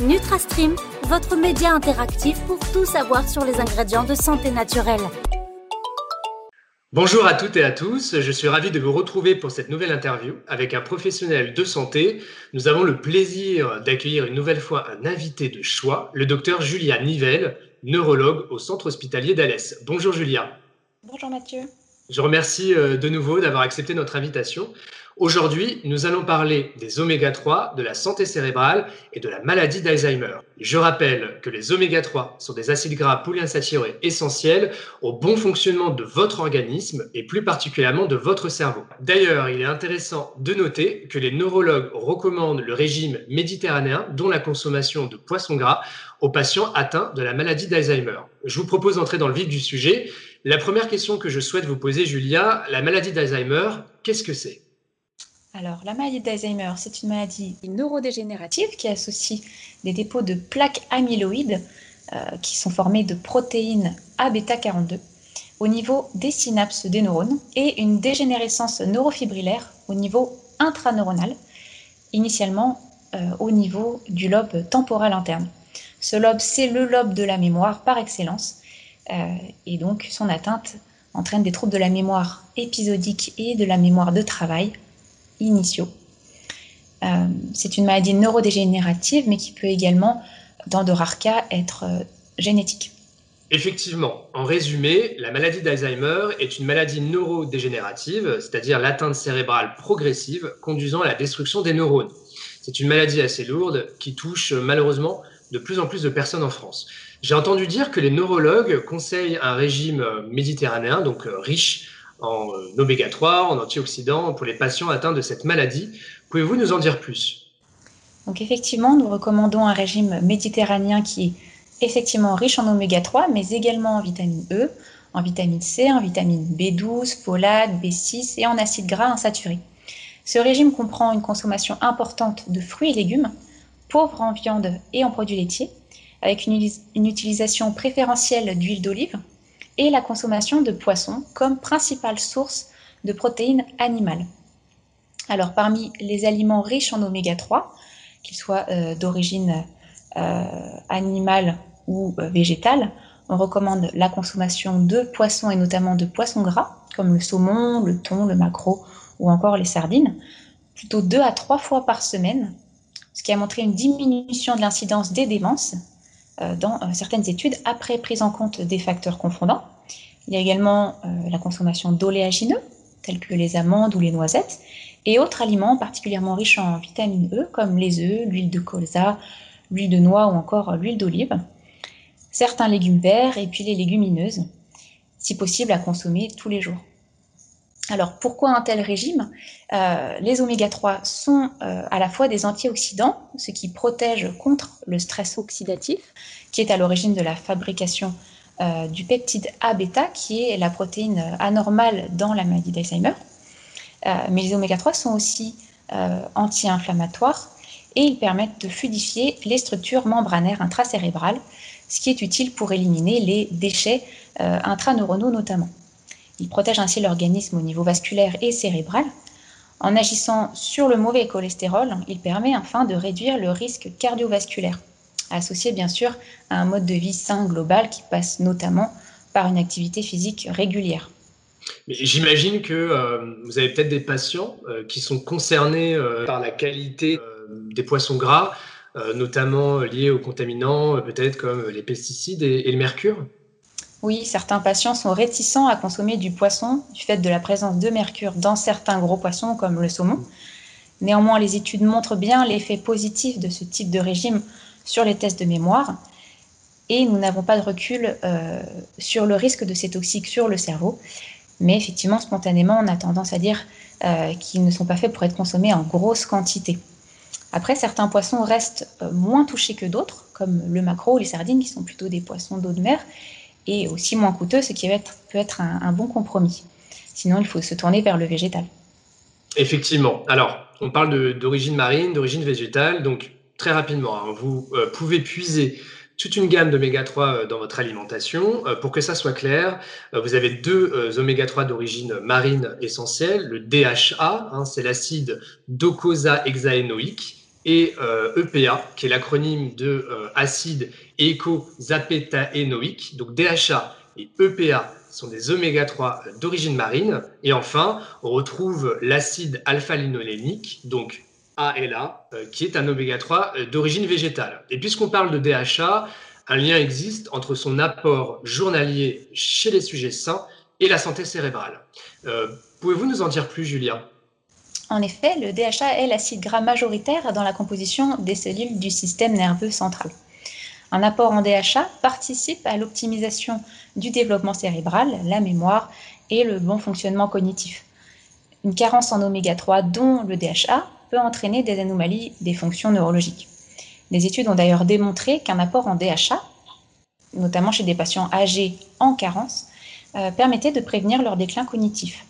NutraStream, votre média interactif pour tout savoir sur les ingrédients de santé naturelle. Bonjour à toutes et à tous, je suis ravi de vous retrouver pour cette nouvelle interview avec un professionnel de santé. Nous avons le plaisir d'accueillir une nouvelle fois un invité de choix, le docteur Julia Nivelle, neurologue au centre hospitalier d'Alès. Bonjour Julia. Bonjour Mathieu. Je remercie euh, de nouveau d'avoir accepté notre invitation. Aujourd'hui, nous allons parler des oméga 3, de la santé cérébrale et de la maladie d'Alzheimer. Je rappelle que les oméga 3 sont des acides gras polyinsaturés essentiels au bon fonctionnement de votre organisme et plus particulièrement de votre cerveau. D'ailleurs, il est intéressant de noter que les neurologues recommandent le régime méditerranéen dont la consommation de poissons gras aux patients atteints de la maladie d'Alzheimer. Je vous propose d'entrer dans le vif du sujet. La première question que je souhaite vous poser, Julia, la maladie d'Alzheimer, qu'est-ce que c'est? Alors, la maladie d'Alzheimer, c'est une maladie neurodégénérative qui associe des dépôts de plaques amyloïdes euh, qui sont formées de protéines A-bêta-42 au niveau des synapses des neurones et une dégénérescence neurofibrillaire au niveau intraneuronal, initialement euh, au niveau du lobe temporal interne. Ce lobe, c'est le lobe de la mémoire par excellence, et donc son atteinte entraîne des troubles de la mémoire épisodique et de la mémoire de travail initiaux. Euh, c'est une maladie neurodégénérative, mais qui peut également, dans de rares cas, être euh, génétique. Effectivement, en résumé, la maladie d'Alzheimer est une maladie neurodégénérative, c'est-à-dire l'atteinte cérébrale progressive conduisant à la destruction des neurones. C'est une maladie assez lourde qui touche malheureusement de plus en plus de personnes en France. J'ai entendu dire que les neurologues conseillent un régime méditerranéen, donc euh, riche en euh, oméga 3, en antioxydants pour les patients atteints de cette maladie. Pouvez-vous nous en dire plus? Donc effectivement, nous recommandons un régime méditerranéen qui est effectivement riche en oméga 3, mais également en vitamine E, en vitamine C, en vitamine B12, folate, B6 et en acides gras insaturés. Ce régime comprend une consommation importante de fruits et légumes, pauvres en viande et en produits laitiers, avec une, utilisation préférentielle d'huile d'olive, et la consommation de poissons comme principale source de protéines animales. Alors parmi les aliments riches en oméga 3, qu'ils soient euh, d'origine euh, animale ou euh, végétale, on recommande la consommation de poissons et notamment de poissons gras, comme le saumon, le thon, le maquereau ou encore les sardines, plutôt deux à trois fois par semaine, ce qui a montré une diminution de l'incidence des démences dans euh, certaines études après prise en compte des facteurs confondants. Il y a également euh, la consommation d'oléagineux, tels que les amandes ou les noisettes, et autres aliments particulièrement riches en vitamine E, comme les œufs, l'huile de colza, l'huile de noix ou encore l'huile d'olive, certains légumes verts et puis les légumineuses, si possible à consommer tous les jours. Alors pourquoi un tel régime? Euh, Les oméga 3 sont euh, à la fois des antioxydants, ce qui protège contre le stress oxydatif, qui est à l'origine de la fabrication euh, du peptide A-bêta, qui est la protéine anormale dans la maladie d'Alzheimer. mais les oméga 3 sont aussi anti-inflammatoires et ils permettent de fluidifier les structures membranaires intracérébrales, ce qui est utile pour éliminer les déchets intraneuronaux notamment. Il protège ainsi l'organisme au niveau vasculaire et cérébral. En agissant sur le mauvais cholestérol, il permet enfin de réduire le risque cardiovasculaire, associé bien sûr à un mode de vie sain global qui passe notamment par une activité physique régulière. J'imagine que euh, vous avez peut-être des patients euh, qui sont concernés euh, par la qualité des poissons gras, notamment liés aux contaminants, peut-être comme les pesticides et le mercure. Oui, certains patients sont réticents à consommer du poisson du fait de la présence de mercure dans certains gros poissons comme le saumon. Néanmoins, les études montrent bien l'effet positif de ce type de régime sur les tests de mémoire et nous n'avons pas de recul euh, sur le risque de ces toxiques sur le cerveau. Mais effectivement, spontanément, on a tendance à dire euh, qu'ils ne sont pas faits pour être consommés en grosse quantité. Après, certains poissons restent euh, moins touchés que d'autres, comme le maquereau ou les sardines, qui sont plutôt des poissons d'eau de mer, et aussi moins coûteux, ce qui peut être un, bon compromis. Sinon, il faut se tourner vers le végétal. Effectivement. Alors, on parle d'origine marine, d'origine végétale. Donc, très rapidement, hein, vous euh, pouvez puiser toute une gamme d'oméga 3 euh, dans votre alimentation. Euh, pour que ça soit clair, vous avez deux oméga 3 d'origine marine essentielle. Le DHA, hein, c'est l'acide docosahexaénoïque, et EPA, qui est l'acronyme de acide éco-zapétaénoïque. Donc DHA et EPA sont des oméga 3 d'origine marine. Et enfin, on retrouve l'acide alpha-linolénique, donc ALA, qui est un oméga 3 d'origine végétale. Et puisqu'on parle de DHA, un lien existe entre son apport journalier chez les sujets sains et la santé cérébrale. Euh, pouvez-vous nous en dire plus, Julia? En effet, le DHA est l'acide gras majoritaire dans la composition des cellules du système nerveux central. Un apport en DHA participe à l'optimisation du développement cérébral, la mémoire et le bon fonctionnement cognitif. Une carence en oméga 3, dont le DHA, peut entraîner des anomalies des fonctions neurologiques. Des études ont d'ailleurs démontré qu'un apport en DHA, notamment chez des patients âgés en carence, euh, permettait de prévenir leur déclin cognitif.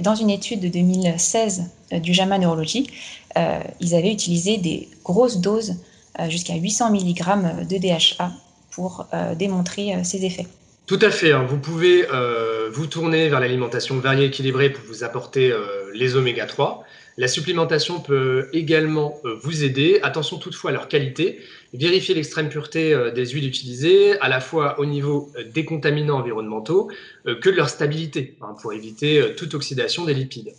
Dans une étude de 2016 euh, du JAMA Neurologie, euh, ils avaient utilisé des grosses doses, jusqu'à 800 mg de DHA, pour démontrer ces effets. Tout à fait. Hein. Vous pouvez vous tourner vers l'alimentation variée équilibrée pour vous apporter les oméga 3. La supplémentation peut également euh, vous aider. Attention toutefois à leur qualité. Vérifiez l'extrême pureté euh, des huiles utilisées, à la fois au niveau euh, des contaminants environnementaux que de leur stabilité, hein, pour éviter toute oxydation des lipides.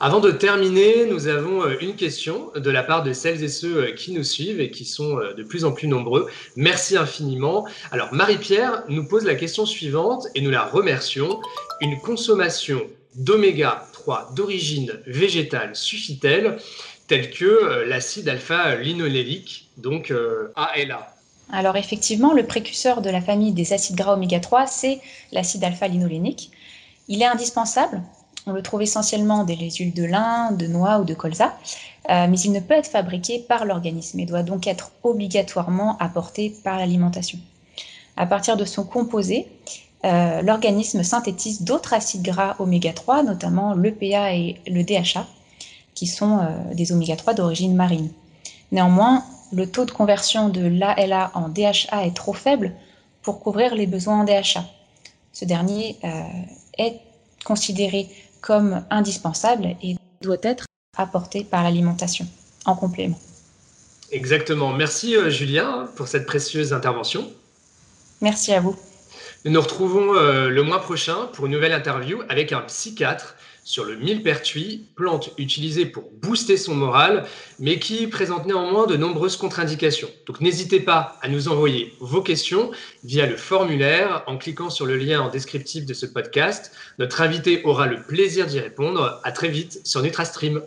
Avant de terminer, nous avons une question de la part de celles et ceux qui nous suivent et qui sont de plus en plus nombreux. Merci infiniment. Alors, Marie-Pierre nous pose la question suivante et nous la remercions. Une consommation d'oméga 3 d'origine végétale suffit-elle, telle que euh, l'acide alpha-linolénique, donc ALA euh, Alors effectivement, le précurseur de la famille des acides gras oméga 3, c'est l'acide alpha-linolénique. Il est indispensable, on le trouve essentiellement dans les huiles de lin, de noix ou de colza, euh, mais il ne peut être fabriqué par l'organisme et doit donc être obligatoirement apporté par l'alimentation. À partir de son composé, euh, l'organisme synthétise d'autres acides gras oméga 3, notamment l'EPA et le DHA, qui sont euh, des oméga 3 d'origine marine. Néanmoins, le taux de conversion de l'ALA en DHA est trop faible pour couvrir les besoins en DHA. Ce dernier euh, est considéré comme indispensable et doit être apporté par l'alimentation en complément. Exactement. Merci Julien pour cette précieuse intervention. Merci à vous. Nous nous retrouvons euh, le mois prochain pour une nouvelle interview avec un psychiatre sur le millepertuis, plante utilisée pour booster son moral, mais qui présente néanmoins de nombreuses contre-indications. Donc n'hésitez pas à nous envoyer vos questions via le formulaire en cliquant sur le lien en descriptif de ce podcast. Notre invité aura le plaisir d'y répondre. À très vite sur NutraStream.